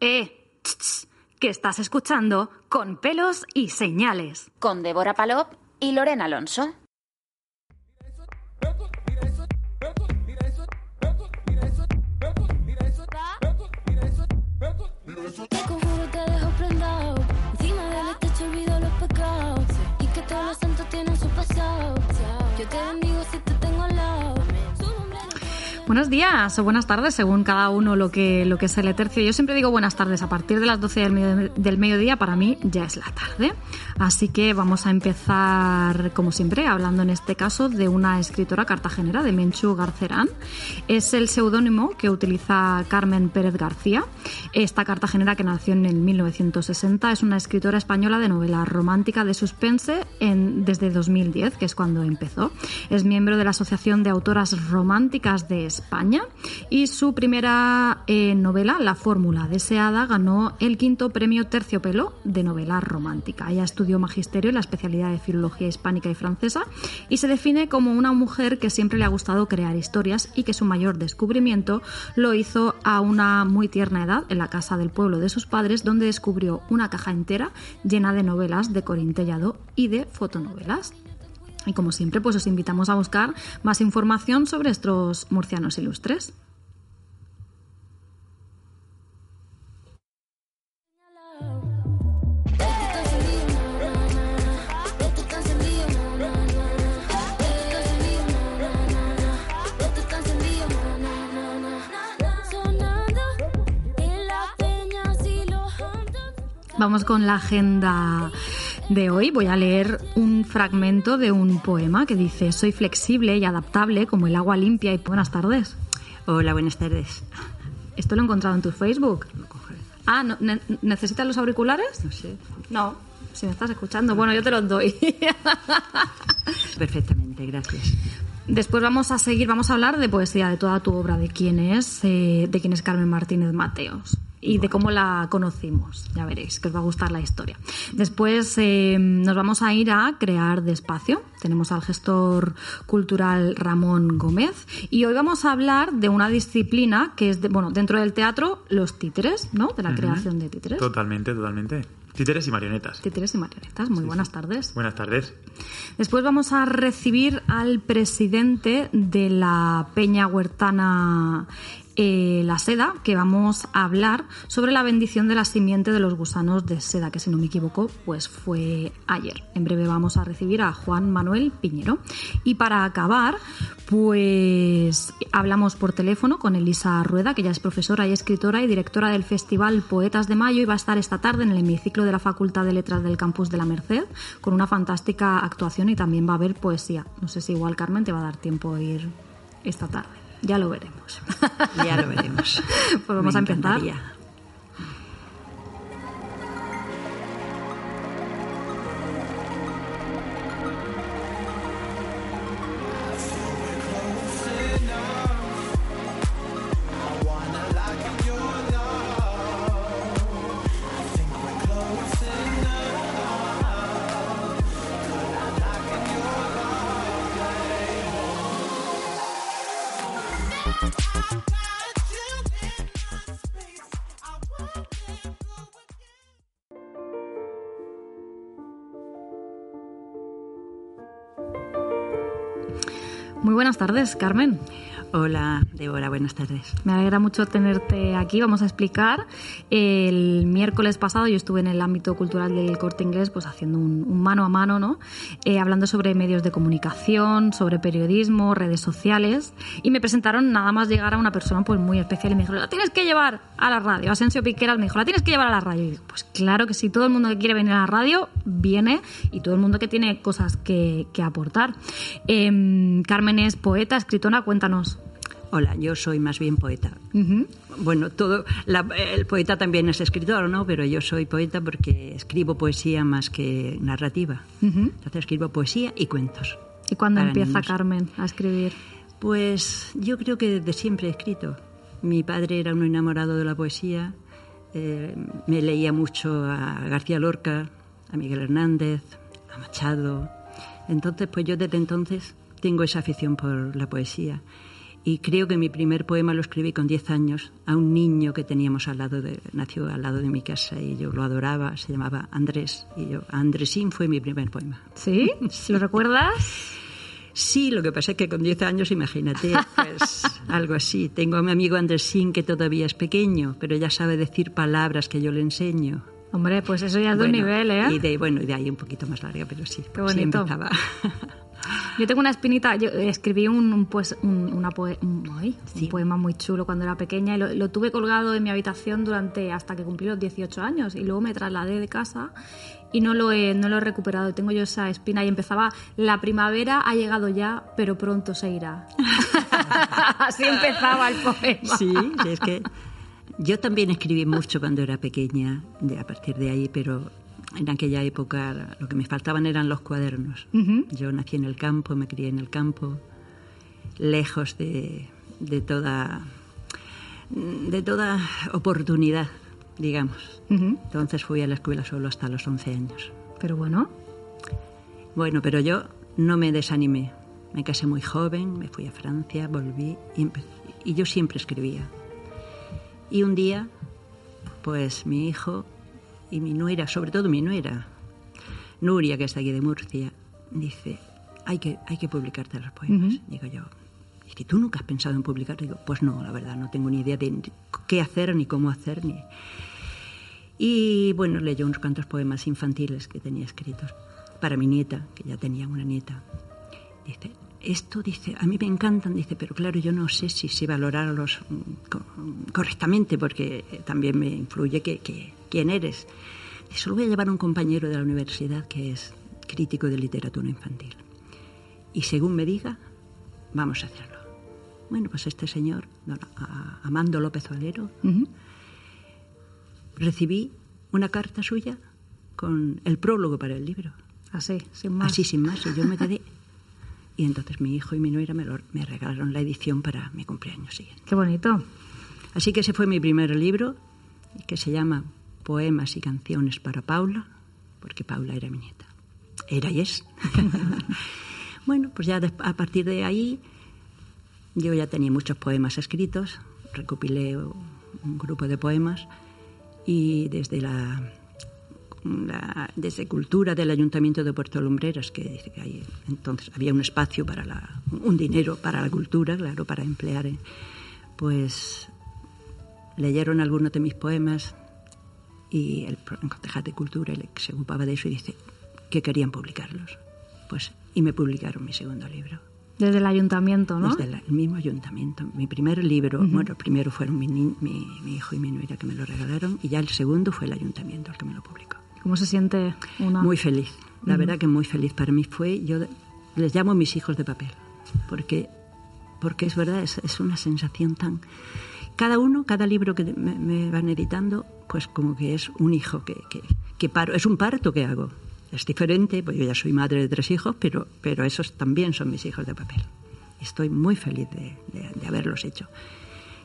Eh, tss, tss, que estás escuchando con pelos y señales. Con Débora Palop y Lorena Alonso. Te conjuro te dejo prendado. Encima del techo olvido los pecados. Y que todos los santos tienen su pasado. Yo te bendigo si te Buenos días o buenas tardes, según cada uno lo que, lo que se le tercio. Yo siempre digo buenas tardes. A partir de las 12 del, medio- del mediodía, para mí ya es la tarde. Así que vamos a empezar, como siempre, hablando en este caso de una escritora cartagenera, de Menchu Garcerán. Es el seudónimo que utiliza Carmen Pérez García. Esta cartagenera que nació en el 1960 es una escritora española de novela romántica de suspense en, desde 2010, que es cuando empezó. Es miembro de la Asociación de Autoras Románticas de España y su primera eh, novela, La Fórmula Deseada, ganó el quinto premio Terciopelo de novela romántica. Ella estudió magisterio en la especialidad de filología hispánica y francesa y se define como una mujer que siempre le ha gustado crear historias y que su mayor descubrimiento lo hizo a una muy tierna edad en la casa del pueblo de sus padres, donde descubrió una caja entera llena de novelas de Corín Tellado y de fotonovelas. Y como siempre, pues os invitamos a buscar más información sobre estos murcianos ilustres. Vamos con la agenda de hoy. Voy a leer un fragmento de un poema que dice: Soy flexible y adaptable como el agua limpia y buenas tardes. Hola, buenas tardes. Esto lo he encontrado en tu Facebook. Ah, ¿no- ne- ¿necesitas los auriculares? No sé. No, si me estás escuchando. Bueno, yo te los doy. Perfectamente, gracias. Después vamos a seguir, vamos a hablar de poesía, de toda tu obra, de quién es, eh, de quién es Carmen Martínez Mateos y de cómo la conocimos. Ya veréis que os va a gustar la historia. Después eh, nos vamos a ir a crear despacio. Tenemos al gestor cultural Ramón Gómez y hoy vamos a hablar de una disciplina que es, de, bueno, dentro del teatro, los títeres, ¿no? De la creación de títeres. Totalmente, totalmente. Títeres y marionetas. Títeres y marionetas. Muy buenas tardes. Buenas tardes. Después vamos a recibir al presidente de la Peña Huertana eh, La Seda, que vamos a hablar sobre la bendición de la simiente de los gusanos de seda, que si no me equivoco, pues fue ayer. En breve vamos a recibir a Juan Manuel Piñero. Y para acabar, pues hablamos por teléfono con Elisa Rueda, que ya es profesora y escritora y directora del Festival Poetas de Mayo y va a estar esta tarde en el hemiciclo de la Facultad de Letras del Campus de la Merced con una fantástica actuación y también va a haber poesía. No sé si igual Carmen te va a dar tiempo a ir esta tarde. Ya lo veremos. Ya lo veremos. Pues vamos Me a empezar. encantaría. Buenas tardes, Carmen. Hola, Débora, buenas tardes. Me alegra mucho tenerte aquí. Vamos a explicar. El miércoles pasado yo estuve en el ámbito cultural del corte inglés, pues haciendo un, un mano a mano, ¿no? Eh, hablando sobre medios de comunicación, sobre periodismo, redes sociales. Y me presentaron nada más llegar a una persona pues muy especial y me dijeron, la tienes que llevar a la radio. Asensio Piqueras me dijo, la tienes que llevar a la radio. Y digo, pues claro que sí, todo el mundo que quiere venir a la radio viene y todo el mundo que tiene cosas que, que aportar. Em, Carmen es poeta, escritora, cuéntanos. Hola, yo soy más bien poeta. Bueno, todo la- el poeta también es escritor, ¿no? Pero yo soy poeta porque escribo poesía más que narrativa. Ujú. Entonces escribo poesía y cuentos. ¿Y cuándo empieza niños. Carmen a escribir? Pues yo creo que desde siempre he escrito. Mi padre era un enamorado de la poesía. eh, me leía mucho a García Lorca, a Miguel Hernández, a Machado. Entonces, pues yo desde entonces tengo esa afición por la poesía. Y creo que mi primer poema lo escribí con 10 años a un niño que teníamos al lado de, nació al lado de mi casa y yo lo adoraba, se llamaba Andrés. Y yo, Andresín fue mi primer poema. ¿Sí? ¿Lo recuerdas? Sí, lo que pasa es que con 10 años, imagínate, pues algo así. Tengo a mi amigo Andresín que todavía es pequeño, pero ya sabe decir palabras que yo le enseño. Hombre, pues eso ya es de un Bueno, nivel, ¿eh? Y de, bueno, y de ahí un poquito más larga, pero sí. Qué sí bonito. empezaba. Yo tengo una espinita, yo escribí un, un, pues, un, una poe- un- ay, un Sí. poema muy chulo cuando era pequeña y lo, lo tuve colgado en mi habitación durante hasta que cumplí los 18 años y luego me trasladé de casa y no lo he, no lo he recuperado. Tengo yo esa espina y empezaba, la primavera ha llegado ya, pero pronto se irá. Así empezaba el poema. Sí, es que yo también escribí mucho cuando era pequeña, de, a partir de ahí, pero en aquella época lo que me faltaban eran los cuadernos. Yo nací en el campo, me crié en el campo, lejos de, de toda de toda oportunidad, digamos. Entonces fui a la escuela solo hasta los 11 años. Pero bueno, Bueno, pero yo no me desanimé. Me casé muy joven, me fui a Francia, volví y, y yo siempre escribía. Y un día, pues mi hijo y mi nuera, sobre todo mi nuera, Nuria, que está aquí de Murcia, dice, hay que, hay que publicarte los poemas. Digo yo, ¿y que tú nunca has pensado en publicar? Digo, pues no, la verdad, no tengo ni idea de qué hacer, ni cómo hacer, ni... Y bueno, leyó unos cuantos poemas infantiles que tenía escritos para mi nieta, que ya tenía una nieta. Dice, esto dice, a mí me encantan, dice, pero claro, yo no sé si sé valorarlos mm, co- correctamente porque también me influye que, que- quién eres. Dice, se lo voy a llevar a un compañero de la universidad que es crítico de literatura infantil. Y según me diga, vamos a hacerlo. Bueno, pues este señor, don Amando López Valero, recibí una carta suya con el prólogo para el libro. así, sin más. Así sin más, y yo me quedé. Y entonces mi hijo y mi nuera me, lo- me regalaron la edición para mi cumpleaños siguiente. Qué bonito. Así que ese fue mi primer libro, que se llama Poemas y canciones para Paula, porque Paula era mi nieta. Era y es. bueno, pues ya a partir de ahí yo ya tenía muchos poemas escritos, recopilé un grupo de poemas y desde la, la- desde cultura del ayuntamiento de Puerto Lumbreras que que ahí entonces había un espacio para la, un dinero para la cultura claro para emplear pues leyeron algunos de mis poemas y el concejal de cultura se ocupaba de eso y dice que querían publicarlos pues y me publicaron mi segundo libro Desde el ayuntamiento, ¿no? desde el mismo ayuntamiento. Mi primer libro, bueno, el primero fueron mi, ni- mi, mi hijo y mi nuera que me lo regalaron y ya el segundo fue el ayuntamiento el que me lo publicó. ¿Cómo se siente una? Muy feliz, la verdad que muy feliz. Para mí fue, yo les llamo mis hijos de papel, porque, porque es verdad, es, es una sensación tan... Cada uno, cada libro que me, me van editando, pues como que es un hijo que, que, que paro, es un parto que hago. Es diferente, pues yo ya soy madre de tres hijos, pero, pero esos también son mis hijos de papel. Estoy muy feliz de, de- de haberlos hecho.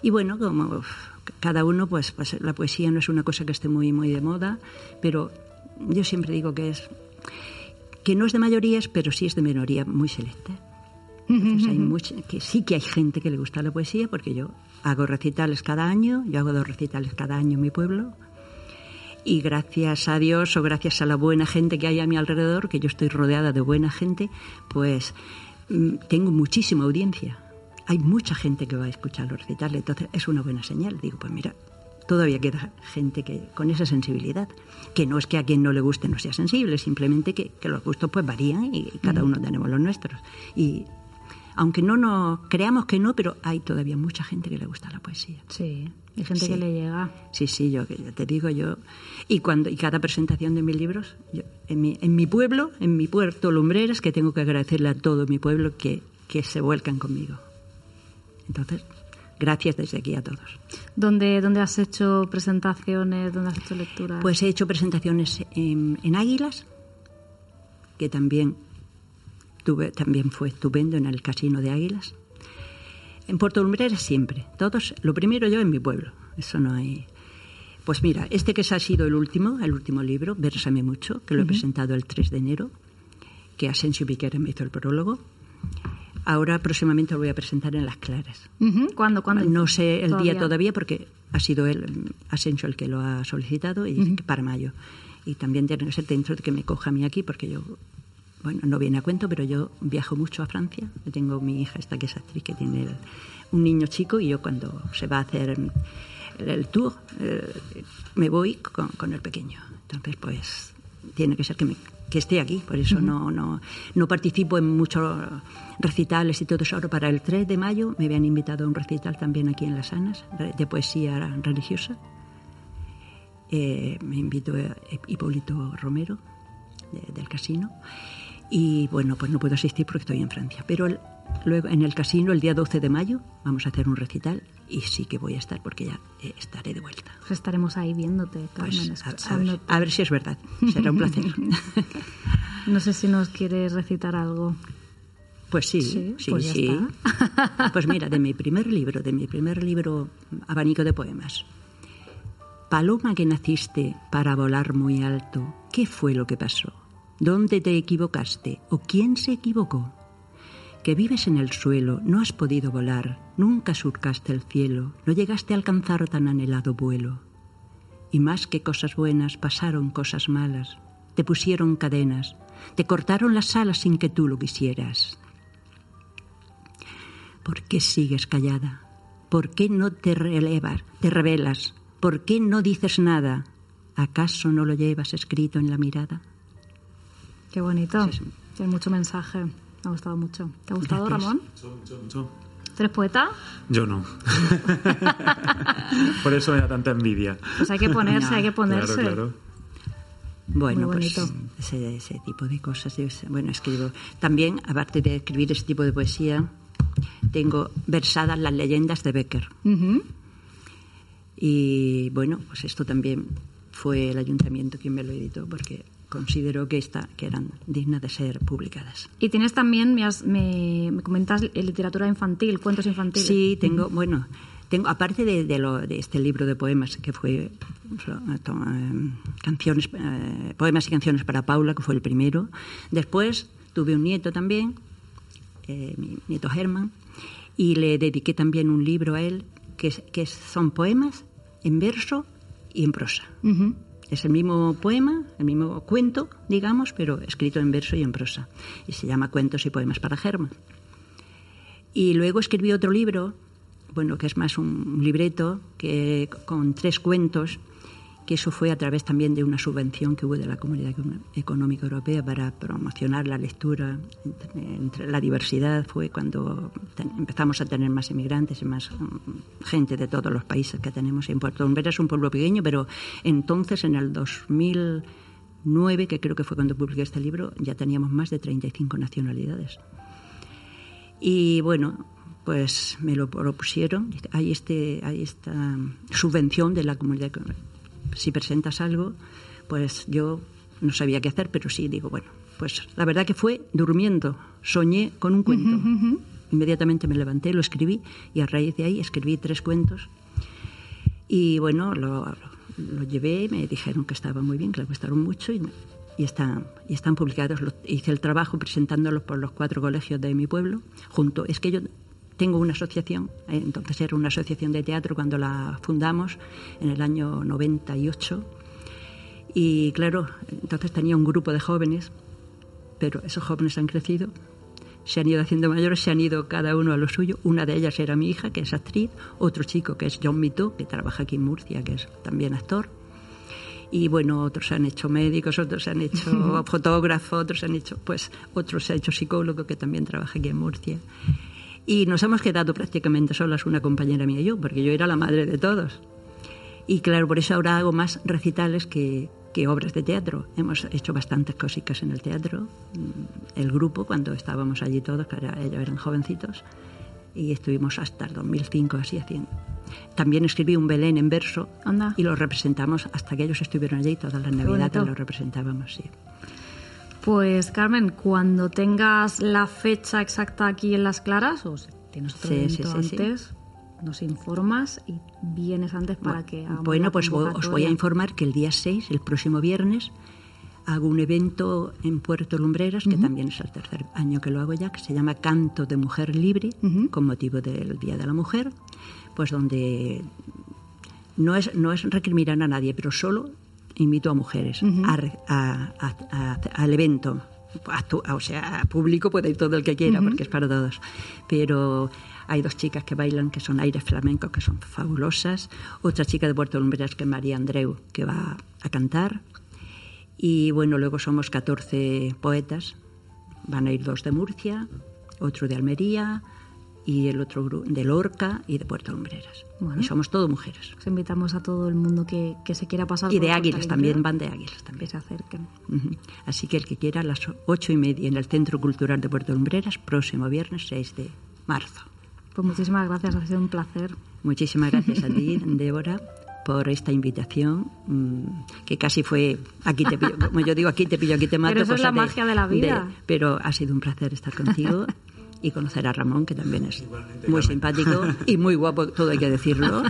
Y bueno, como uf, cada uno, pues, pues la poesía no es una cosa que esté muy, muy de moda, pero yo siempre digo que es que no es de mayorías, pero sí es de minoría muy selecta. Entonces hay mucha- que sí que hay gente que le gusta la poesía, porque yo hago recitales cada año, yo hago dos recitales cada año en mi pueblo, y gracias a Dios o gracias a la buena gente que hay a mi alrededor, que yo estoy rodeada de buena gente, pues mm, tengo muchísima audiencia. Hay mucha gente que va a escuchar los recitales, entonces es una buena señal. Digo, pues mira, todavía queda gente que con esa sensibilidad, que no es que a quien no le guste no sea sensible, simplemente que, que los gustos pues varían y, cada uno tenemos los nuestros. Y aunque no nos creamos que no, pero hay todavía mucha gente que le gusta la poesía. Sí, hay gente Sí. que le llega. Sí, sí, yo ya te digo yo. Y cuando y cada presentación de mis libros, yo, en, mi, en mi pueblo, en mi puerto Lumbreras, que tengo que agradecerle a todo mi pueblo que, que se vuelcan conmigo. Entonces, Gracias desde aquí a todos. ¿Dónde, dónde has hecho presentaciones? ¿Dónde has hecho lecturas? Pues he hecho presentaciones en, en Águilas, que también, tuve, también fue estupendo en el Casino de Águilas. En Puerto Lumbreras siempre. Todos, lo primero yo en mi pueblo. Eso no hay. Pues mira, este que ha sido el último, el último libro, Versame mucho, que lo he presentado el 3 de enero, que Asensio Piquera me hizo el prólogo. Ahora próximamente lo voy a presentar en Las Claras. Ujú, ¿Cuándo? ¿Cuándo? No sé el día todavía porque ha sido él, Asensio, el que lo ha solicitado y dice que para mayo. Y también tiene que ser dentro de que me coja a mí aquí porque yo, bueno, no viene a cuento, pero yo viajo mucho a Francia. Yo tengo mi hija, esta que es actriz, que tiene el- un niño chico y yo cuando se va a hacer el, el tour eh, me voy con, con el pequeño. Entonces, pues tiene que ser que, me- que esté aquí, por eso no, no, no participo en muchos recitales y todo eso. Ahora para el 3 de mayo me habían invitado a un recital también aquí en Las Anas, de poesía religiosa. Eh, me invitó eh, Hipólito Romero de- del casino y bueno, pues no puedo asistir porque estoy en Francia. Pero el- luego en el casino el día 12 de mayo vamos a hacer un recital y sí que voy a estar porque ya eh, estaré de vuelta. Pues estaremos ahí viéndote, Carmen, Pues, a- a, ver, a ver si es verdad. Será un placer. No sé si nos quieres recitar algo. Pues sí, Sí, sí, pues sí. está. Pues mira, de mi primer libro, de mi primer libro, Abanico de Poemas. Paloma que naciste para volar muy alto, ¿qué fue lo que pasó? ¿Dónde te equivocaste? ¿O quién se equivocó? Que vives en el suelo, no has podido volar, nunca surcaste el cielo, no llegaste a alcanzar tan anhelado vuelo. Y más que cosas buenas, pasaron cosas malas, te pusieron cadenas, te cortaron las alas sin que tú lo quisieras. ¿Por qué sigues callada? ¿Por qué no te relevas, te revelas? ¿Por qué no dices nada? ¿Acaso no lo llevas escrito en la mirada? Qué bonito. Sí, sí. Tiene mucho mensaje. Me ha gustado mucho. ¿Te ha gustado, Gracias. Ramón? ¿Tú eres poeta? Yo no. Por eso me da tanta envidia. Pues hay que ponerse, hay que ponerse. Claro, claro. Bueno, pues bonito. ese, ese tipo de cosas. Bueno, escribo. También, aparte de escribir ese tipo de poesía, tengo versadas las leyendas de Becker. Y bueno, pues esto también fue el ayuntamiento quien me lo editó porque consideró que, esta, que eran dignas de ser publicadas. Y tienes también, me, has- me, me comentas literatura infantil, cuentos infantiles. Sí, tengo, bueno, tengo, aparte de, de lo, de este libro de poemas que fue eh, eh, canciones, eh, poemas y canciones para Paula, que fue el primero. Después tuve un nieto también, eh, mi nieto Germán, y le dediqué también un libro a él que, que son poemas en verso y en prosa. Ujú. Es el mismo poema, el mismo cuento, digamos, pero escrito en verso y en prosa. Y se llama Cuentos y Poemas para Germán. Y luego escribí otro libro, bueno, que es más un libreto, que, con tres cuentos, que eso fue a través también de una subvención que hubo de la Comunidad Económica Europea para promocionar la lectura entre, la diversidad. Fue cuando empezamos a tener más inmigrantes y más mm, gente de todos los países que tenemos en Puerto Lumbera. Es un pueblo pequeño, pero entonces, en el 2009, que creo que fue cuando publiqué este libro, ya teníamos más de 35 nacionalidades. Y bueno, pues me lo propusieron. Hay, este, hay esta subvención de la comunidad. que Si presentas algo, pues yo no sabía qué hacer, pero sí, digo, bueno, pues la verdad que fue durmiendo. Soñé con un cuento. Inmediatamente me levanté, lo escribí y a raíz de ahí escribí tres cuentos. Y bueno, lo, lo llevé, me dijeron que estaba muy bien, que le gustaron mucho y, y están, y están publicados. Hice el trabajo presentándolos por los cuatro colegios de mi pueblo. Junto, es que yo tengo una asociación, eh, entonces era una asociación de teatro cuando la fundamos en el año 98. Y claro, entonces tenía un grupo de jóvenes, pero esos jóvenes han crecido, se han ido haciendo mayores, se han ido cada uno a lo suyo. Una de ellas era mi hija, que es actriz, otro chico que es John Mito, que trabaja aquí en Murcia, que es también actor. Y bueno, otros se han hecho médicos, otros se han hecho fotógrafos, otros se han hecho, pues, otros se ha hecho psicólogo, que también trabaja aquí en Murcia. Y nos hemos quedado prácticamente solas, una compañera mía y yo, porque yo era la madre de todos. Y claro, por eso ahora hago más recitales que, que obras de teatro. Hemos hecho bastantes cositas en el teatro. Mm, El grupo, cuando estábamos allí todos, que era- ellos eran jovencitos, y estuvimos hasta el 2005 así haciendo. También escribí un Belén en verso Anda. y lo representamos hasta que ellos estuvieron allí, todas las navidades lo representábamos, sí. Pues Carmen, cuando tengas la fecha exacta aquí en Las Claras, o si tienes otro Sí, evento sí, sí, sí. antes, nos informas y vienes antes para que hagamos Bueno, pues os voy a informar que el día 6, el próximo viernes, hago un evento en Puerto Lumbreras, que también es el tercer año que lo hago ya, que se llama Canto de Mujer Libre, con motivo del Día de la Mujer, pues donde no es, no es recriminar a nadie, pero solo invito a mujeres a re- a- a- a- al evento. O sea, público puede ir todo el que quiera, porque es para todos. Pero hay dos chicas que bailan que son aires flamencos, que son fabulosas. Otra chica de Puerto Lumbreras, que es María Andreu, que va a cantar. Y bueno, luego somos 14 poetas. Van a ir dos de Murcia, otro de Almería y el otro gru- de Lorca y de Puerto Lumbreras. Bueno. Y somos todo mujeres. Os invitamos a todo el mundo que, que se quiera pasar Y de águilas también, van de águilas que también. se acerquen. Ujú. Así que el que quiera, a las ocho y media en el Centro Cultural de Puerto Lumbreras, próximo viernes 6 de marzo. Pues muchísimas gracias, ha sido un placer. Muchísimas gracias a ti, Débora, por esta invitación, mm, que casi fue aquí te pillo, como yo digo, aquí te pillo, aquí te mato. Pero eso es la magia de la vida. pero ha sido un placer estar contigo y conocer a Ramón, que también es muy simpático y muy guapo, todo hay que decirlo.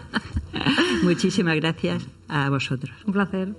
Muchísimas gracias a vosotros. Un placer.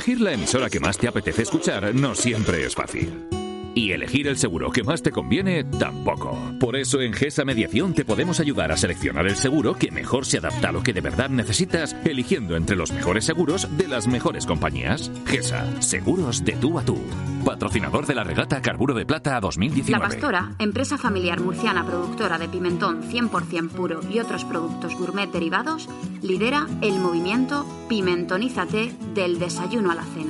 Elegir la emisora que más te apetece escuchar no siempre es fácil. Y elegir el seguro que más te conviene tampoco. Por eso en GESA Mediación te podemos ayudar a seleccionar el seguro que mejor se adapta a lo que de verdad necesitas, eligiendo entre los mejores seguros de las mejores compañías. GESA, seguros de tú a tú. Patrocinador de la regata Carburo de Plata 2019. La Pastora, empresa familiar murciana productora de pimentón 100% puro y otros productos gourmet derivados, lidera el movimiento Pimentonízate del desayuno a la cena,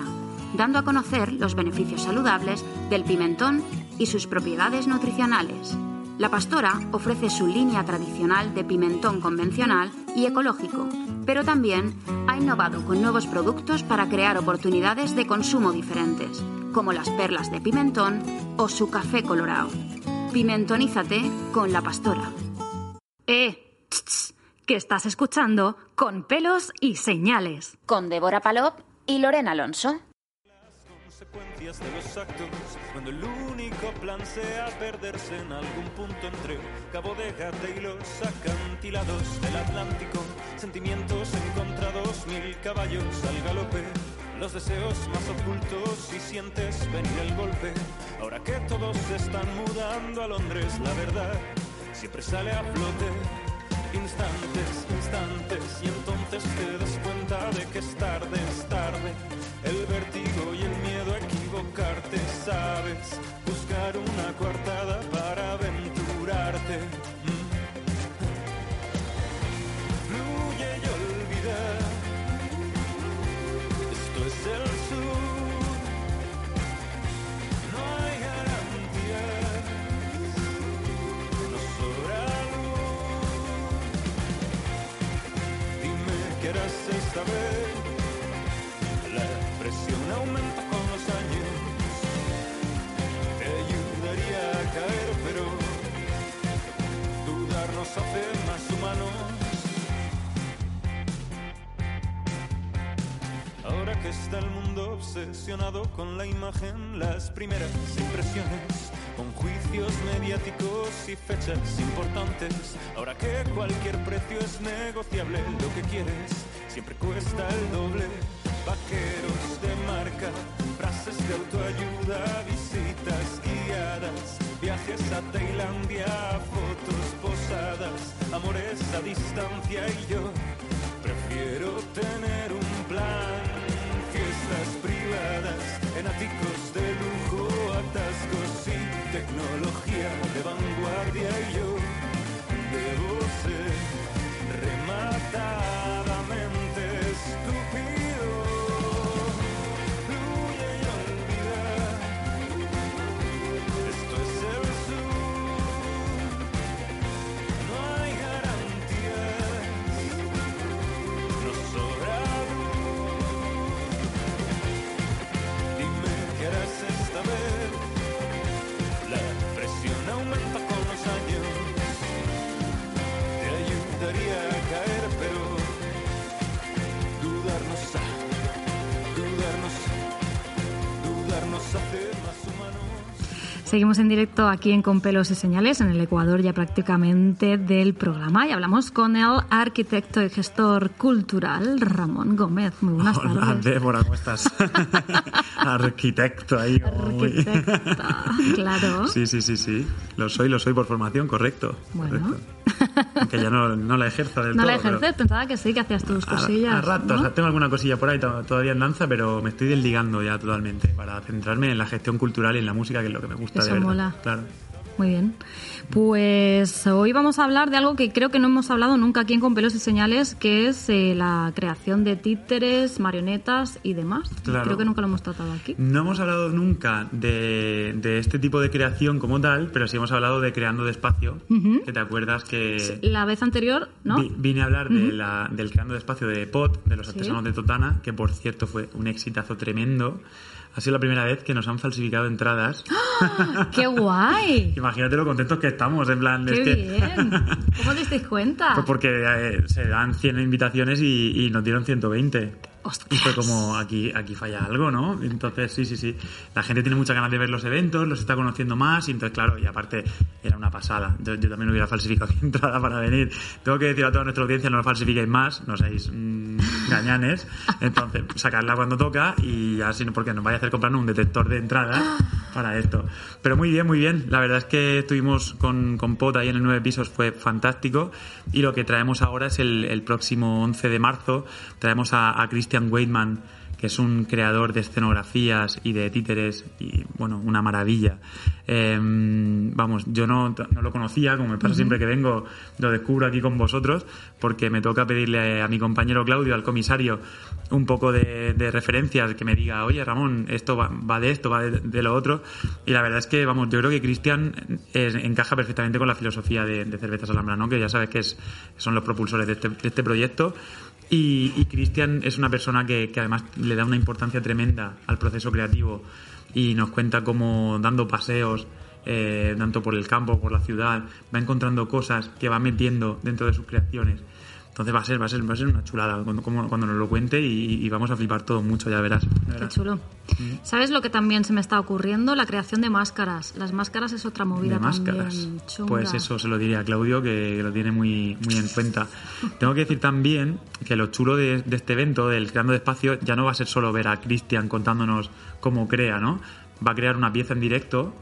dando a conocer los beneficios saludables del pimentón y sus propiedades nutricionales. La Pastora ofrece su línea tradicional de pimentón convencional y ecológico, pero también ha innovado con nuevos productos para crear oportunidades de consumo diferentes, como las perlas de pimentón o su café colorado. Pimentonízate con La Pastora. Eh, tss, tss, que estás escuchando con pelos y señales. Con Débora Palop y Lorena Alonso. Consecuencias de los actos cuando el único plan sea perderse en algún punto entre Cabo de Gata y los acantilados del Atlántico. Sentimientos encontrados mil caballos al galope los deseos más ocultos y sientes venir el golpe. Ahora que todos se están mudando a Londres la verdad siempre sale a flote. Instantes, instantes, y entonces te das cuenta de que es tarde, es tarde. El vértigo buscar una coartada imagen, las primeras impresiones, con juicios mediáticos y fechas importantes. Ahora que cualquier precio es negociable, lo que quieres siempre cuesta el doble. Vaqueros de marca, frases de autoayuda, visitas guiadas, viajes a Tailandia, fotos posadas, amores a distancia y yo prefiero tener tecnología de vanguardia y yo debo ser rematadamente Seguimos en directo aquí en Con Pelos y Señales, en el Ecuador ya prácticamente del programa, y hablamos con el arquitecto y gestor cultural Ramón Gómez. Muy buenas Hola, tardes. Débora, ¿cómo estás? Arquitecto ahí. Arquitecta, claro. Sí, sí, sí, sí. Lo soy, lo soy por formación, correcto. Bueno. correcto. Aunque ya no, no la ejerzo del No todo. la pero ejerces, pensaba que sí, que hacías tus a- cosillas. A, ratos, ¿no? o sea, tengo alguna cosilla por ahí to- todavía en danza, pero me estoy desligando ya totalmente para centrarme en la gestión cultural y en la música, que es lo que me gusta Eso de verdad. mola. Claro. Muy bien. Pues hoy vamos a hablar de algo que creo que no hemos hablado nunca aquí en Con Pelos y Señales, que es eh, la creación de títeres, marionetas y demás. Claro. Creo que nunca lo hemos tratado aquí. No hemos hablado nunca de, de este tipo de creación como tal, pero sí hemos hablado de creando despacio, Ujú. que te acuerdas que La vez anterior, ¿no? vi- vine a hablar de la- del creando despacio de Pot, de los Sí. artesanos de Totana, que por cierto fue un exitazo tremendo. Ha sido la primera vez que nos han falsificado entradas. ¡Qué guay! Imagínate lo contentos que estamos, en plan... ¡Qué es que- bien! ¿Cómo os disteis cuenta? Pues porque eh, se dan 100 invitaciones y, y nos dieron 120. Y fue como, aquí, aquí falla algo, ¿no? Entonces, sí, sí, sí. La gente tiene muchas ganas de ver los eventos, los está conociendo más, y entonces, claro, y aparte, era una pasada. Yo, yo también hubiera falsificado mi entrada para venir. Tengo que decir a toda nuestra audiencia, no lo falsifiquéis más, no seáis mm, gañanes. Entonces, sacarla cuando toca y así, porque nos vaya a hacer comprar un detector de entradas para esto. Pero muy bien, muy bien. La verdad es que estuvimos con, con Pot ahí en el 9 pisos, fue fantástico. Y lo que traemos ahora es el, el próximo 11 de marzo, traemos a, a Christian Weidman, que es un creador de escenografías y de títeres y, bueno, una maravilla. Eh, vamos, yo no, no lo conocía, como me pasa siempre que vengo, lo descubro aquí con vosotros, porque me toca pedirle a mi compañero Claudio, al comisario, un poco de, de referencias, que me diga, oye Ramón, esto va, va de esto, va de, de lo otro. Y la verdad es que, vamos, yo creo que Cristian encaja perfectamente con la filosofía de, de Cervezas Alhambra, ¿no? Que ya sabes que es, son los propulsores de este, de este proyecto. Y, y Cristian es una persona que, además le da una importancia tremenda al proceso creativo y nos cuenta cómo dando paseos, eh, tanto por el campo, por la ciudad, va encontrando cosas que va metiendo dentro de sus creaciones. Entonces va a ser, va a ser, va a ser una chulada cuando, cuando nos lo cuente y, y vamos a flipar todo mucho, ya verás. ya Qué chulo. ¿Sabes lo que también se me está ocurriendo? La creación de máscaras. Las máscaras es otra movida de máscaras. también. Pues eso se lo diría a Claudio, que lo tiene muy, muy en cuenta. Tengo que decir también que lo chulo de, de este evento, del Creando Despacio, ya no va a ser solo ver a Cristian contándonos cómo crea, ¿no? Va a crear una pieza en directo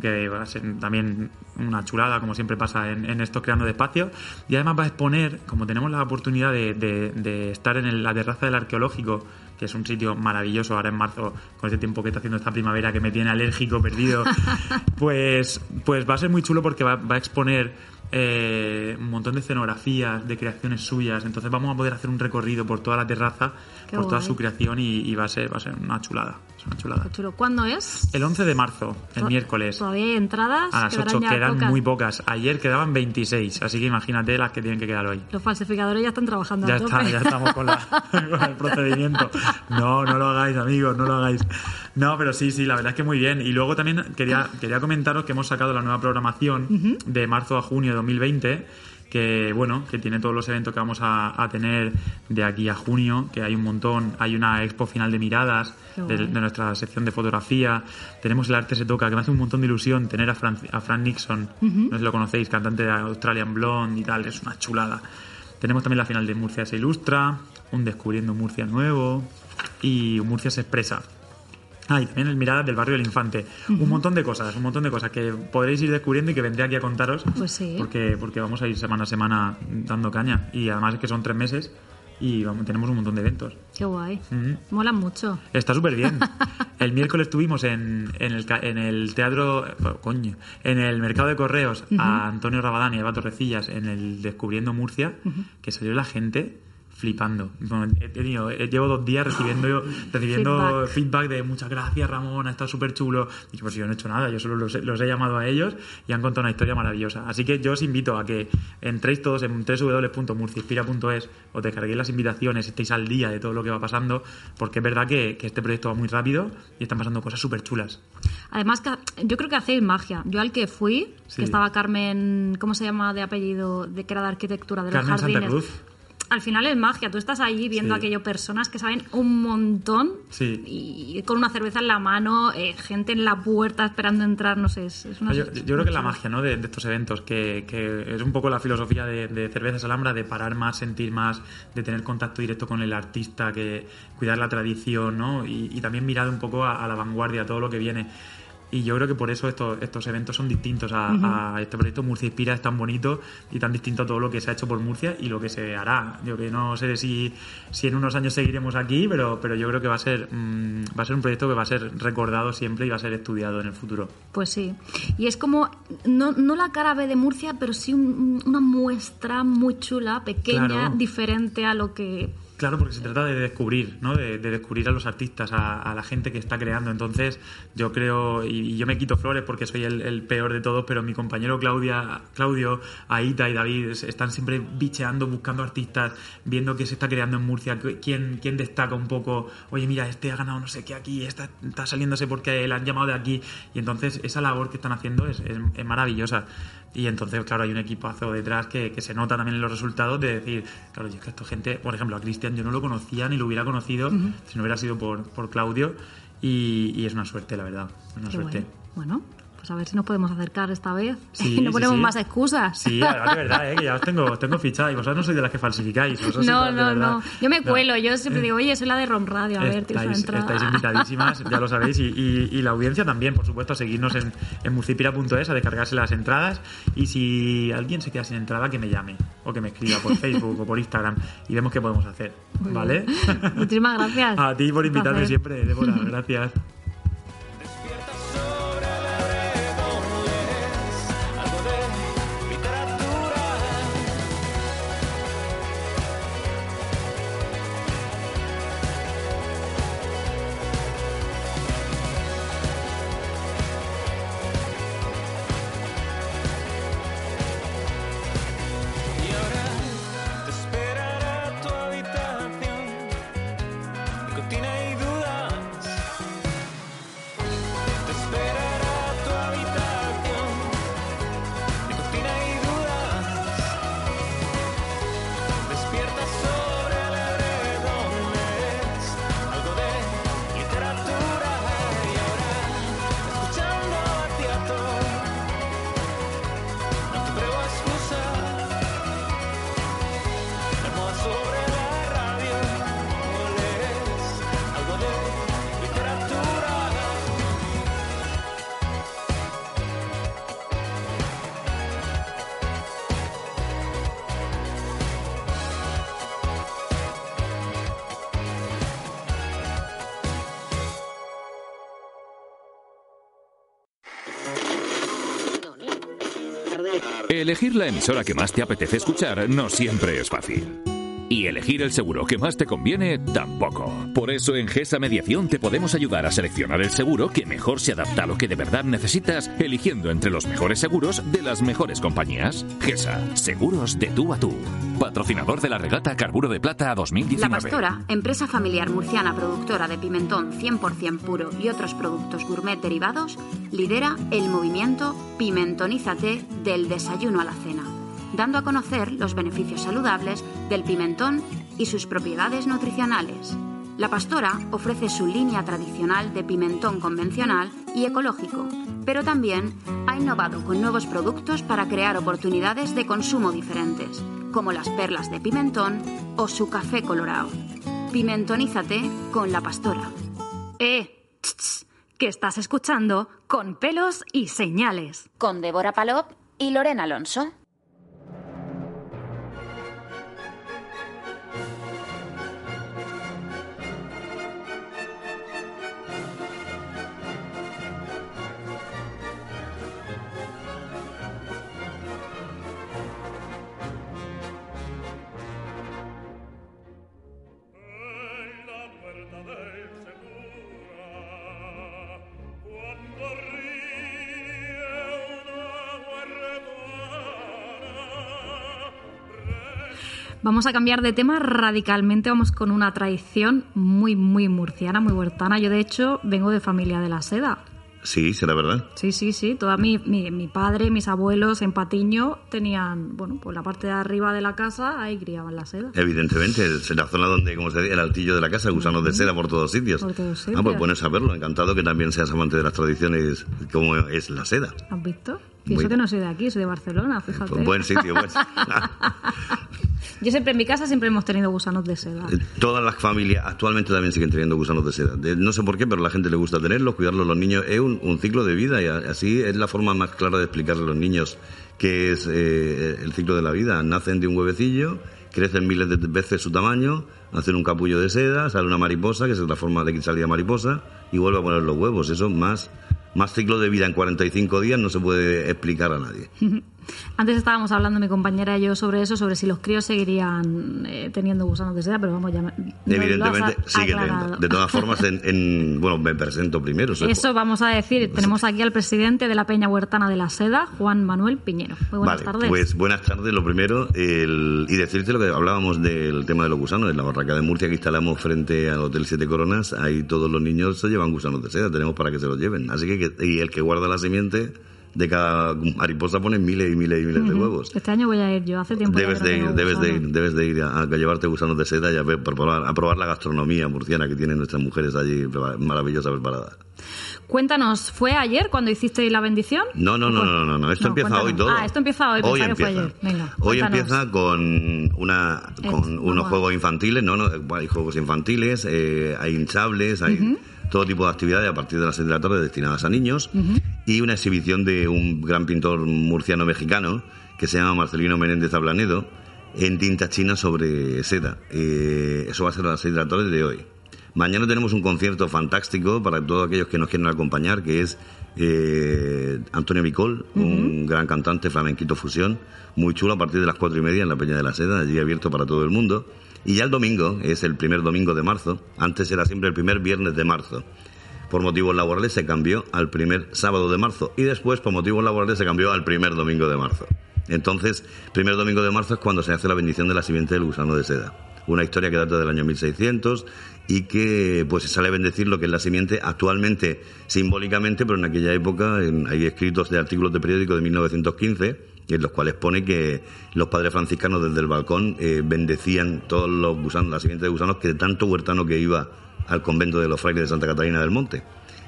que va a ser también una chulada, como siempre pasa en, en estos creando despacio. Y además va a exponer, como tenemos la oportunidad de, de- de estar en el- la terraza del arqueológico, que es un sitio maravilloso ahora en marzo, con este tiempo que está haciendo esta primavera que me tiene alérgico, perdido, pues, pues va a ser muy chulo porque va, va a exponer eh, un montón de escenografías, de creaciones suyas. Entonces vamos a poder hacer un recorrido por toda la terraza, Qué por toda su creación y, y va, a ser, va a ser una chulada. Una chulada. Qué chulo. ¿Cuándo es? El 11 de marzo, el miércoles. Todavía hay entradas. A las quedarán 8 ya quedan pocas. muy pocas. Ayer quedaban 26, así que imagínate las que tienen que quedar hoy. Los falsificadores ya están trabajando Ya está, ya estamos con, la- con el procedimiento. No, no lo hagáis, amigos, no lo hagáis. No, pero sí, sí, la verdad es que muy bien. Y luego también quería, quería comentaros que hemos sacado la nueva programación de marzo a junio de 2020 que bueno, que tiene todos los eventos que vamos a, a tener de aquí a junio, que hay un montón, hay una expo final de miradas de, nuestra sección de fotografía, tenemos el arte se toca, que me hace un montón de ilusión tener a Fran, a Fran Nixon, no sé si lo conocéis, cantante de Australian Blonde y tal, es una chulada. Tenemos también la final de Murcia se ilustra, un Descubriendo Murcia nuevo y un Murcia se expresa. Ah, y también el Mirada del Barrio del Infante. Un montón de cosas, un montón de cosas que podréis ir descubriendo y que vendré aquí a contaros. Pues sí. Porque, porque vamos a ir semana a semana dando caña. Y además es que son tres meses y vamos, tenemos un montón de eventos. Qué guay. Ujú. Mola mucho. Está súper bien. El miércoles estuvimos en, en, el, en el teatro, oh, coño, en el mercado de correos a Antonio Rabadán y a Eva Torrecillas en el Descubriendo Murcia, que salió la gente flipando. Bueno, he tenido, llevo dos días recibiendo, recibiendo Feedback. feedback. de muchas gracias Ramón, ha estado súper chulo. Y pues yo no he hecho nada, yo solo los, he- los he llamado a ellos y han contado una historia maravillosa. Así que yo os invito a que entréis todos en www.murciainspira.es, os descarguéis las invitaciones, estéis al día de todo lo que va pasando, porque es verdad que, que este proyecto va muy rápido y están pasando cosas súper chulas. Además, que yo creo que hacéis magia. Yo al que fui, Sí. que estaba Carmen, ¿cómo se llama de apellido? De que era de arquitectura de Carmen los Santa jardines. Cruz. Al final es magia. Tú estás allí viendo Sí. aquello personas que saben un montón Sí. y con una cerveza en la mano, eh, gente en la puerta esperando entrar, no sé, es, es una Yo, yo creo que es la magia ¿no? de, de estos eventos, que, que es un poco la filosofía de, de Cervezas Alhambra, de parar más, sentir más, de tener contacto directo con el artista, que cuidar la tradición ¿no? y, y también mirar un poco a, a la vanguardia, a todo lo que viene. Y yo creo que por eso estos, estos eventos son distintos a, a este proyecto. Murcia Inspira es tan bonito y tan distinto a todo lo que se ha hecho por Murcia y lo que se hará. Yo que no sé si, si en unos años seguiremos aquí, pero, pero yo creo que va a ser mm, va a ser un proyecto que va a ser recordado siempre y va a ser estudiado en el futuro. Pues sí. Y es como, no, no la cara B de Murcia, pero sí un- una muestra muy chula, pequeña, Claro. diferente a lo que... Claro, porque se trata de descubrir, ¿no? De, de descubrir a los artistas, a, la gente que está creando. Entonces, yo creo, y, yo me quito flores porque soy el, peor de todos, pero mi compañero Claudia, Claudio, Aita y David es- están siempre bicheando, buscando artistas, viendo qué se está creando en Murcia, quién, quién destaca un poco. Oye, mira, este ha ganado no sé qué aquí, esta está saliéndose porque le han llamado de aquí. Y entonces, esa labor que están haciendo es, es- es maravillosa. Y entonces, claro, hay un equipazo detrás que, que se nota también en los resultados de decir, claro, yo es que esta gente, por ejemplo, a Cristian yo no lo conocía ni lo hubiera conocido si no hubiera sido por, por Claudio. Y, y es una suerte, la verdad. Una Qué suerte. Bueno, pues a ver si nos podemos acercar esta vez. Sí, no ponemos sí. más excusas. Sí, de verdad, ¿eh? que ya os tengo, os tengo fichada. Y vosotros no sois de las que falsificáis. No, no, no. Yo me No. cuelo. Yo siempre digo, oye, soy la de Rom Radio. A ver, una Estáis, invitadísimas, ya lo sabéis, y, y- y la audiencia también, por supuesto, a seguirnos en, en murcipira.es, a descargarse las entradas, y si alguien se queda sin entrada, que me llame, o que me escriba por Facebook o por Instagram, y vemos qué podemos hacer, ¿vale? Muchísimas gracias. a ti por invitarme siempre, Débora, gracias. Elegir la emisora que más te apetece escuchar no siempre es fácil. Y elegir el seguro que más te conviene tampoco. Por eso en GESA Mediación te podemos ayudar a seleccionar el seguro que mejor se adapta a lo que de verdad necesitas, eligiendo entre los mejores seguros de las mejores compañías. GESA, seguros de tú a tú. Patrocinador de la regata Carburo de Plata La 2019. Pastora, empresa familiar murciana productora de pimentón 100% puro y otros productos gourmet derivados, lidera el movimiento Pimentonízate del desayuno a la cena, dando a conocer los beneficios saludables del pimentón y sus propiedades nutricionales. La Pastora ofrece su línea tradicional de pimentón convencional y ecológico, pero también ha innovado con nuevos productos para crear oportunidades de consumo diferentes, como las perlas de pimentón o su café colorado. Pimentonízate con la Pastora. ¡Eh! Que estás escuchando Con pelos y señales. Con Débora Palop y Lorena Alonso. Vamos a cambiar de tema radicalmente, vamos con una tradición muy, muy murciana, muy huertana. Yo, de hecho, vengo de familia de la seda. Sí, será verdad. Sí, sí, sí. Toda mi, mi, mi padre, mis abuelos en Patiño tenían, bueno, pues la parte de arriba de la casa, ahí criaban la seda. Evidentemente, es la zona donde, como se dice, el altillo de la casa, gusanos de seda por todos sitios. Por todos Ah, pues sitios. bueno saberlo. Encantado que también seas amante de las tradiciones como es la seda. ¿Has visto? Y eso que no soy de aquí, soy de Barcelona, fíjate. Pues buen sitio, buen Yo siempre en mi casa siempre hemos tenido gusanos de seda. Todas las familias actualmente también siguen teniendo gusanos de seda. De- no sé por qué, pero a la gente le gusta tenerlos, cuidarlos los niños. Es un, un ciclo de vida y así es la forma más clara de explicarle a los niños qué es eh, el ciclo de la vida. Nacen de un huevecillo, crecen miles de veces su tamaño, hacen un capullo de seda, sale una mariposa que se transforma de salida mariposa y vuelve a poner los huevos. Eso más, más ciclo de vida en 45 días no se puede explicar a nadie. Antes estábamos hablando mi compañera y yo sobre eso, sobre si los críos seguirían eh, teniendo gusanos de seda, pero vamos, ya me- Evidentemente a- sigue aclarado. teniendo. De todas formas, en, en- bueno, me presento primero. soy Eso vamos a decir. Tenemos aquí al presidente de la Peña Huertana de la Seda, Juan Manuel Piñero. Muy buenas vale, tardes. pues buenas tardes. Lo primero, el- y decirte lo que hablábamos del tema de los gusanos. En la barraca de Murcia que instalamos frente al Hotel Siete Coronas, ahí todos los niños se llevan gusanos de seda. Tenemos para que se los lleven. Así que, y el que guarda la semiente de cada mariposa pone miles y miles y miles de huevos. Este año voy a ir yo, hace tiempo Debes de ir, debes de ir, debes de ir a, a llevarte gusanos de seda y a, ver, probar, a probar la gastronomía murciana que tienen nuestras mujeres allí maravillosa preparada. Cuéntanos, ¿fue ayer cuando hicisteis la bendición? No, no, no, no, no, no. Esto No, empieza cuéntanos. hoy todo. Ah, esto empieza hoy, pensaba que fue empieza. ayer. Venga, hoy empieza con una con unos juegos infantiles, no, no, hay juegos infantiles, eh, hay hinchables, hay todo tipo de actividades a partir de las 6 de la tarde destinadas a niños y una exhibición de un gran pintor murciano mexicano que se llama Marcelino Menéndez Ablanedo en tinta china sobre seda. Eh, eso va a ser a las 6 de la tarde de hoy. Mañana tenemos un concierto fantástico para todos aquellos que nos quieren acompañar, que es eh, Antonio Micol, un gran cantante flamenquito fusión, muy chulo a partir de las cuatro y media en la Peña de la Seda, allí abierto para todo el mundo. Y ya el domingo, es el primer domingo de marzo, antes era siempre el primer viernes de marzo. Por motivos laborales se cambió al primer sábado de marzo y después por motivos laborales se cambió al primer domingo de marzo. Entonces, primer domingo de marzo es cuando se hace la bendición de la simiente del gusano de seda. Una historia que data del año 1600 y que pues se sale a bendecir lo que es la simiente actualmente simbólicamente, pero en aquella época en- hay escritos de artículos de periódico de 1915 en los cuales pone que los padres franciscanos desde el balcón eh, bendecían todos los gusanos, la simiente de gusanos que de tanto huertano que iba al convento de los frailes de Santa Catalina del Monte.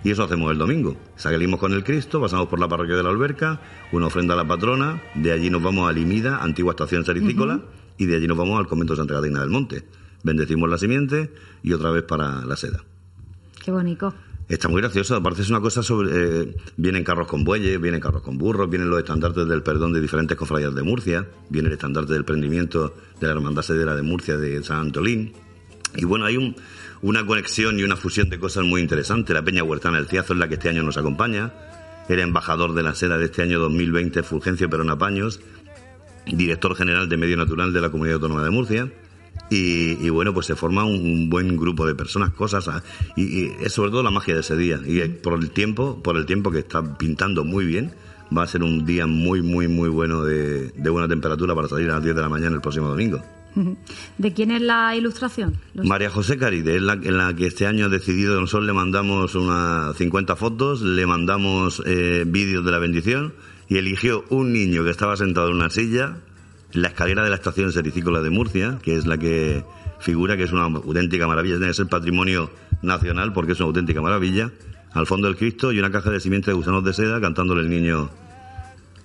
Y eso hacemos el domingo. Salimos con el Cristo, pasamos por la parroquia de la Alberca, una ofrenda a la patrona, de allí nos vamos a Limida, antigua estación sericícola, y de allí nos vamos al convento de Santa Catalina del Monte. Bendecimos la simiente y otra vez para la seda. Qué bonito. Está muy gracioso, aparte es una cosa sobre... eh, vienen carros con bueyes, vienen carros con burros, vienen los estandartes del perdón de diferentes cofradías de Murcia, viene el estandarte del prendimiento de la Hermandad Sedera de Murcia de San Antolín. Y bueno, hay un- una conexión y una fusión de cosas muy interesantes. La Peña Huertana del Ciazo es la que este año nos acompaña. Era embajador de la seda de este año 2020, Fulgencio Perona Paños, director general de Medio Natural de la Comunidad Autónoma de Murcia. Y, y bueno, pues se forma un, un buen grupo de personas, cosas, ah, y, y es sobre todo la magia de ese día. Y por el tiempo, por el tiempo que está pintando muy bien, va a ser un día muy, muy, muy bueno de, de buena temperatura para salir a las 10 de la mañana el próximo domingo. ¿De quién es la ilustración? Los- María José Caride es la, en la que este año ha decidido, nosotros le mandamos unas 50 fotos, le mandamos eh, vídeos de la bendición y eligió un niño que estaba sentado en una silla la escalera de la estación sericícola de Murcia, que es la que figura que es una auténtica maravilla, tiene que ser patrimonio nacional porque es una auténtica maravilla, al fondo del Cristo y una caja de simiente de gusanos de seda cantándole el niño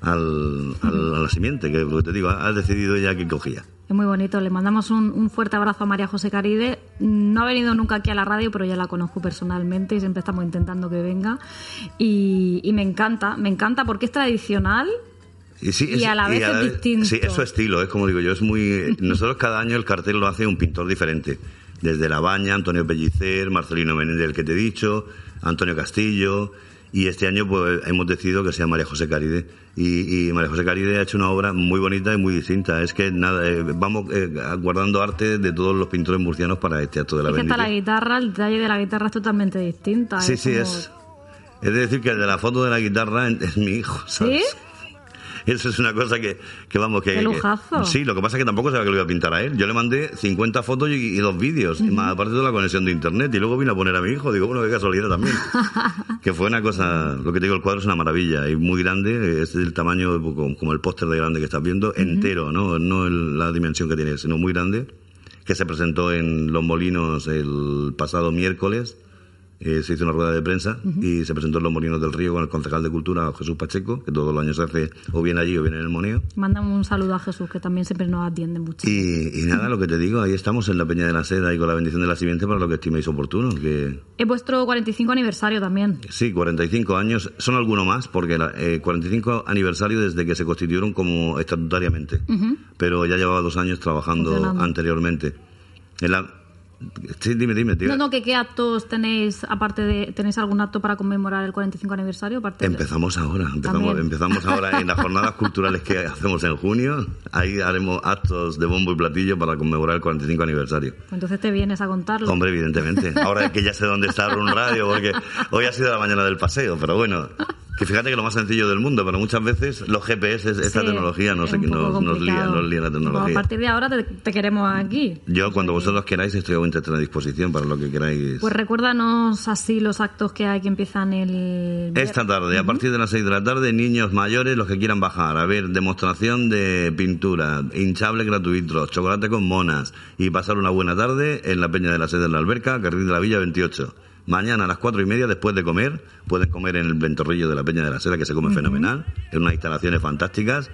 al, al- a la simiente, que lo que te digo, ha decidido ella que cogía. Es muy bonito. Le mandamos un, un fuerte abrazo a María José Caride. No ha venido nunca aquí a la radio, pero ya la conozco personalmente y siempre estamos intentando que venga. Y, y me encanta, me encanta porque es tradicional. Y, sí, Y a la vez es distinto. Sí, es su estilo, es como digo yo, es muy... Nosotros cada año el cartel lo hace un pintor diferente. Desde La Baña, Antonio Pellicer, Marcelino Menéndez, el que te he dicho, Antonio Castillo... Y este año pues hemos decidido que sea María José Caride. Y, y María José Caride ha hecho una obra muy bonita y muy distinta. Es que nada, eh, vamos eh, guardando arte de todos los pintores murcianos para este acto de la es que está la guitarra, el detalle de la guitarra es totalmente distinta. Sí, sí, como- es. Es decir, que el de la foto de la guitarra es mi hijo, ¿sabes? ¿Sí? Eso es una cosa que, que vamos, que... Qué que- lujazo. sí, lo que pasa es que tampoco sabía que lo iba a pintar a él. Yo le mandé 50 fotos y, y dos vídeos, más aparte de la conexión de internet, y luego vine a poner a mi hijo. Digo, bueno, qué casualidad también. que fue una cosa, lo que te digo, el cuadro es una maravilla, y muy grande, es del tamaño como, como el póster de grande que estás viendo, entero, ¿no? No el- la dimensión que tiene, sino muy grande, que se presentó en Los Molinos el pasado miércoles. Eh, se hizo una rueda de prensa y se presentó en Los Molinos del Río con el concejal de Cultura, Jesús Pacheco, que todos los años se hace o bien allí o bien en el Moneo. Mándame un saludo a Jesús, que también siempre nos atiende mucho. Y, y nada, lo que te digo, ahí estamos en la Peña de la Seda y con la bendición de la simiente para lo que estiméis oportuno. Que Es vuestro 45 aniversario también. sí, 45 años, son alguno más, porque la- eh, 45 aniversario desde que se constituyeron como estatutariamente. Pero ya llevaba dos años trabajando anteriormente. En la... Sí, dime, dime, tío. No, no, que qué actos tenéis, aparte de, ¿tenéis algún acto para conmemorar el 45 aniversario? Aparte de- Empezamos ahora, empezamos, empezamos ahora en las jornadas culturales que hacemos en junio. Ahí haremos actos de bombo y platillo para conmemorar el 45 aniversario. Pues entonces te vienes a contarlo. Hombre, evidentemente. Ahora que ya sé dónde está un radio, porque hoy ha sido la mañana del paseo, pero bueno. Que fíjate que lo más sencillo del mundo, pero muchas veces los GPS, esta Sí, tecnología, no es sé, un que poco nos, nos lía, nos lía la tecnología. a partir de ahora te, te queremos aquí. Yo, cuando vosotros queráis, estoy a vuestra disposición para lo que queráis. Pues recuérdanos así los actos que hay que empiezan el... Esta tarde, a partir de las 6 de la tarde, niños mayores, los que quieran bajar, a ver, demostración de pintura, hinchable gratuito, chocolate con monas y pasar una buena tarde en la Peña de la Sede de la Alberca, Carril de la Villa 28. Mañana a las cuatro y media, después de comer, pueden comer en el ventorrillo de la Peña de la Seda, que se come fenomenal, en unas instalaciones fantásticas.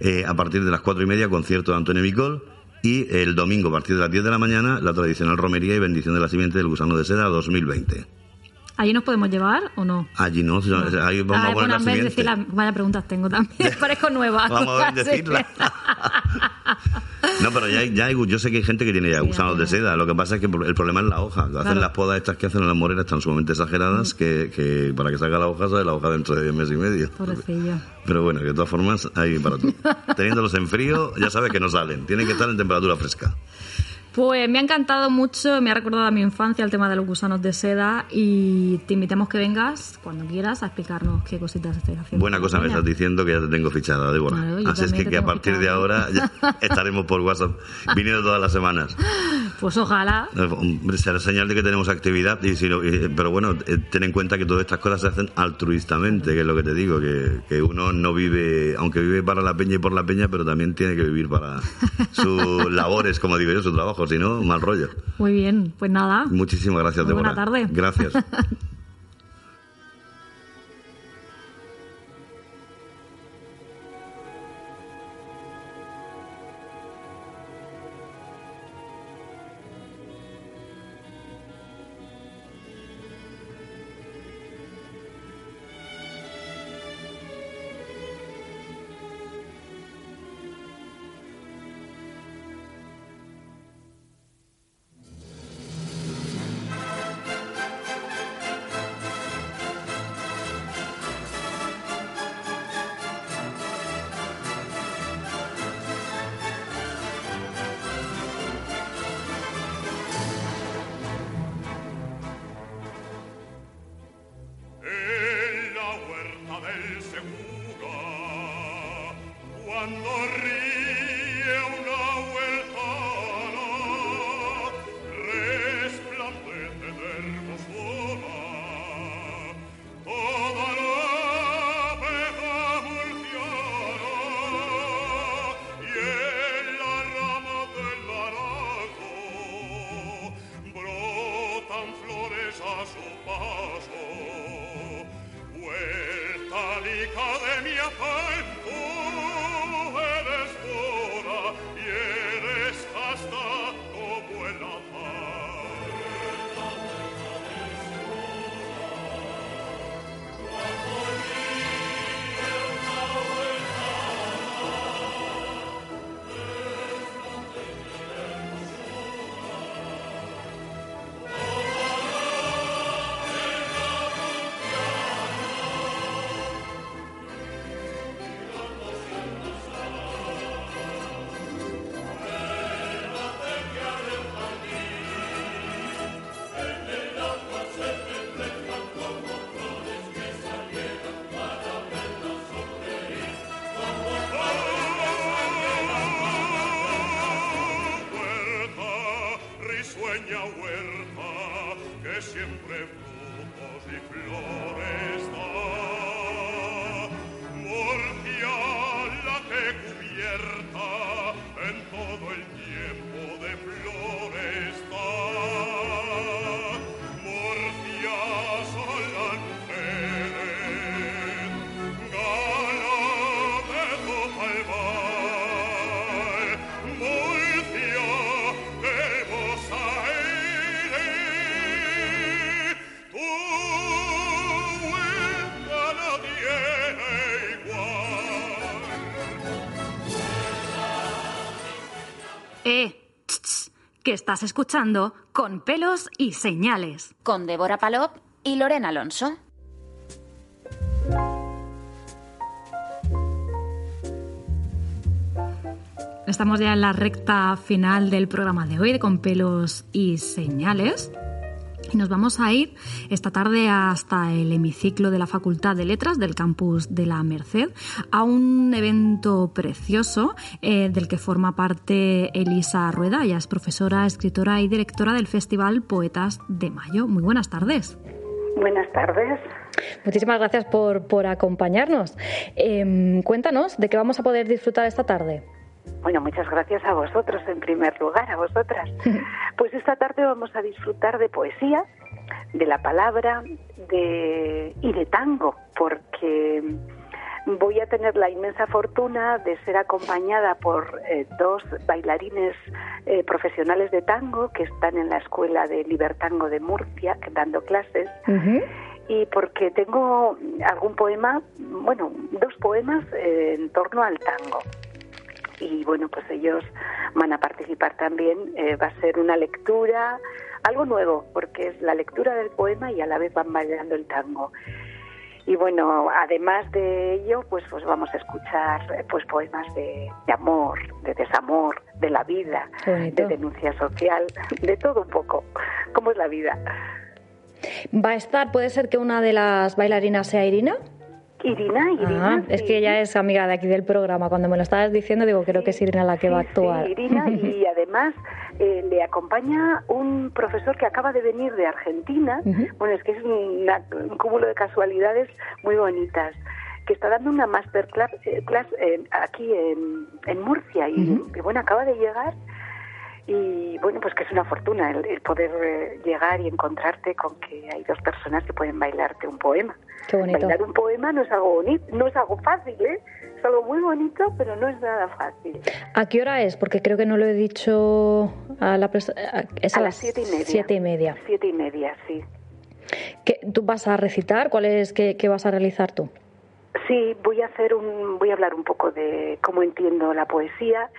Eh, a partir de las cuatro y media, concierto de Antonio Micol. Y el domingo, a partir de las 10 de la mañana, la tradicional romería y bendición de la simiente del gusano de seda 2020. ¿Allí nos podemos llevar o no? Allí no, ahí vamos Ah, a poner bueno, la simiente. decir la- vaya preguntas tengo también. Parezco nueva. Vamos a Así decirla. que- No, pero ya, hay- ya hay- yo sé que hay gente que tiene ya gusanos de seda. Lo que pasa es que el problema es la hoja. Hacen Claro. las podas estas que hacen en las moreras tan sumamente exageradas que, que para que salga la hoja sale la hoja dentro de mes y medio. Pobrecillo. Pero bueno, que de todas formas hay para todo. Teniéndolos en frío, ya sabes que no salen. Tienen que estar en temperatura fresca. Pues me ha encantado mucho, me ha recordado a mi infancia el tema de los gusanos de seda y te invitamos que vengas cuando quieras a explicarnos qué cositas estáis haciendo. Buena cosa me estás diciendo que ya te tengo fichada, Débora. Claro, Así es que, a partir de ahora ya estaremos por WhatsApp viniendo todas las semanas. Pues ojalá. Eh, Hombre, será señal de que tenemos actividad, y si no- eh, pero bueno, eh, ten en cuenta que todas estas cosas se hacen altruistamente, que es lo que te digo, que, que uno no vive, aunque vive para la peña y por la peña, pero también tiene que vivir para sus labores, como digo yo, su trabajo, si no, mal rollo. Muy bien, pues nada. Muchísimas gracias, Muy Débora. buena tarde. Gracias. estás escuchando con pelos y señales. Con Débora Palop y Lorena Alonso. Estamos ya en la recta final del programa de hoy de Con pelos y señales. Y nos vamos a ir esta tarde hasta el hemiciclo de la Facultad de Letras del campus de la Merced a un evento precioso eh, del que forma parte Elisa Rueda. Ella es profesora, escritora y directora del Festival Poetas de Mayo. Muy buenas tardes. Buenas tardes. Muchísimas gracias por, por acompañarnos. Em, cuéntanos de qué vamos a poder disfrutar esta tarde. Bueno, muchas gracias a vosotros en primer lugar, a vosotras. Pues esta tarde vamos a disfrutar de poesía, de la palabra de, y de tango, porque voy a tener la inmensa fortuna de ser acompañada por eh, dos bailarines eh, profesionales de tango que están en la Escuela de Libertango de Murcia, dando clases. y porque tengo algún poema, bueno, dos poemas eh, en torno al tango. Y bueno, pues ellos van a participar también. eh, va a ser una lectura, algo nuevo, porque es la lectura del poema y a la vez van bailando el tango. Y bueno, además de ello, pues, pues vamos a escuchar pues poemas de, de amor, de desamor, de la vida, de denuncia social, de todo un poco. ¿Cómo es la vida? Va a estar, puede ser que una de las bailarinas sea Irina. Irina, Irina. Ah, es que ella es amiga de aquí del programa. Cuando me lo estabas diciendo, digo, creo que es Irina la que va a actuar. Sí, Irina, y además eh, le acompaña un profesor que acaba de venir de Argentina. Bueno, es que es una- un cúmulo de casualidades muy bonitas que está dando una masterclass eh, class, eh, aquí en, en Murcia y, bueno, acaba de llegar y bueno, pues que es una fortuna el, el poder eh, llegar y encontrarte con que hay dos personas que pueden bailarte un poema. Qué bonito. Bailar un poema no es algo bonito, no es algo fácil, ¿eh? Es algo muy bonito, pero no es nada fácil. ¿A qué hora es? Porque creo que no lo he dicho a la a- es A las siete y media. siete y media. Siete y media, sí. ¿Qué, ¿Tú vas a recitar? ¿Cuál es qué, qué vas a realizar tú? Sí, voy a hacer un, voy a hablar un poco de cómo entiendo la poesía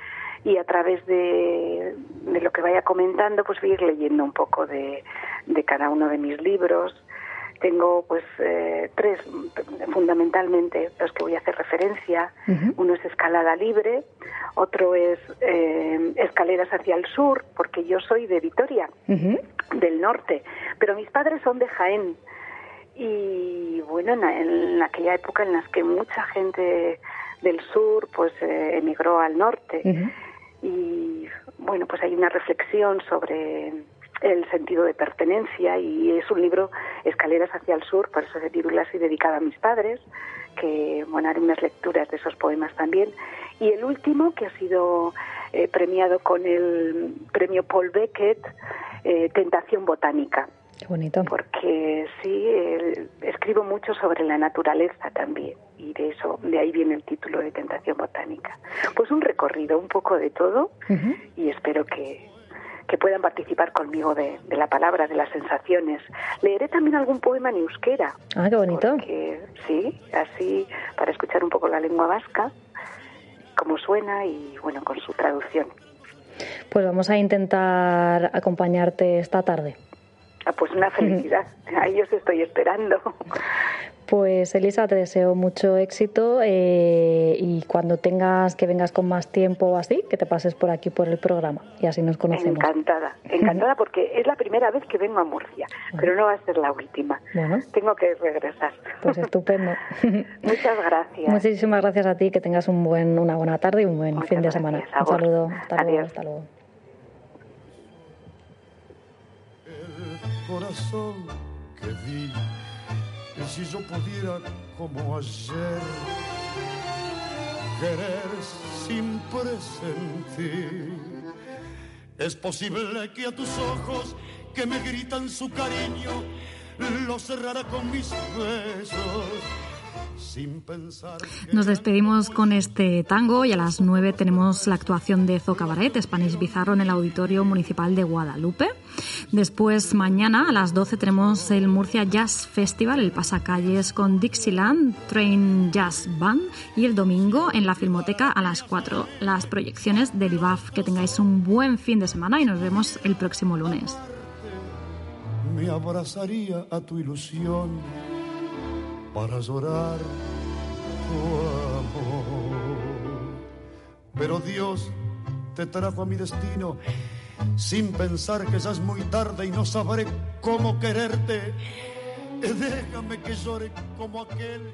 y a través de, de lo que vaya comentando, pues voy a ir leyendo un poco de, de cada uno de mis libros. Tengo pues eh, tres fundamentalmente los que voy a hacer referencia. Uno es Escalada Libre, otro es eh, Escaleras hacia el Sur, porque yo soy de Vitoria, del norte, pero mis padres son de Jaén. Y bueno, en, en aquella época en las que mucha gente del sur pues eh, emigró al norte y bueno, pues hay una reflexión sobre el sentido de pertenencia y es un libro Escaleras hacia el sur, por eso se titula así, dedicado a mis padres, que bueno, haré unas lecturas de esos poemas también. Y el último, que ha sido eh, premiado con el premio Paul Beckett, eh, Tentación Botánica Qué bonito. porque sí eh, escribo mucho sobre la naturaleza también y de eso de ahí viene el título de tentación botánica pues un recorrido un poco de todo y espero que que puedan participar conmigo de, de la palabra, de las sensaciones. Leeré también algún poema en euskera, Ah, qué bonito. sí, así para escuchar un poco la lengua vasca, cómo suena y bueno, con su traducción. Pues vamos a intentar acompañarte esta tarde. Ah, pues una felicidad, ahí os estoy esperando. Pues Elisa, te deseo mucho éxito eh, y cuando tengas que vengas con más tiempo o así, que te pases por aquí por el programa y así nos conocemos. Encantada, encantada porque es la primera vez que vengo a Murcia, pero no va a ser la última. Bueno, Tengo que regresar. pues estupendo. Muchas gracias. Muchísimas gracias a ti, que tengas un buen, una buena tarde y un buen fin de semana. a Un saludo. Hasta luego. Adiós. Hasta luego. Corazón que di. Y si yo pudiera, como ayer, querer sin presentir, es posible que a tus ojos que me gritan su cariño, lo cerrara con mis besos. Sin pensar que Nos despedimos con este tango y a las 9 tenemos la actuación de Zo Cabaret, Spanish Bizarro, en el Auditorio Municipal de Guadalupe. Después, mañana a las 12 tenemos el Murcia Jazz Festival, el pasacalles con Dixieland, Train Jazz Band y el domingo en la Filmoteca a las 4 las proyecciones del IBAF. Que tengáis un buen fin de semana y nos vemos el próximo lunes. me abrazaría a tu ilusión para llorar tu amor. Pero Dios te trajo a mi destino sin pensar que ya es muy tarde y no sabré cómo quererte. Déjame que llore como aquel.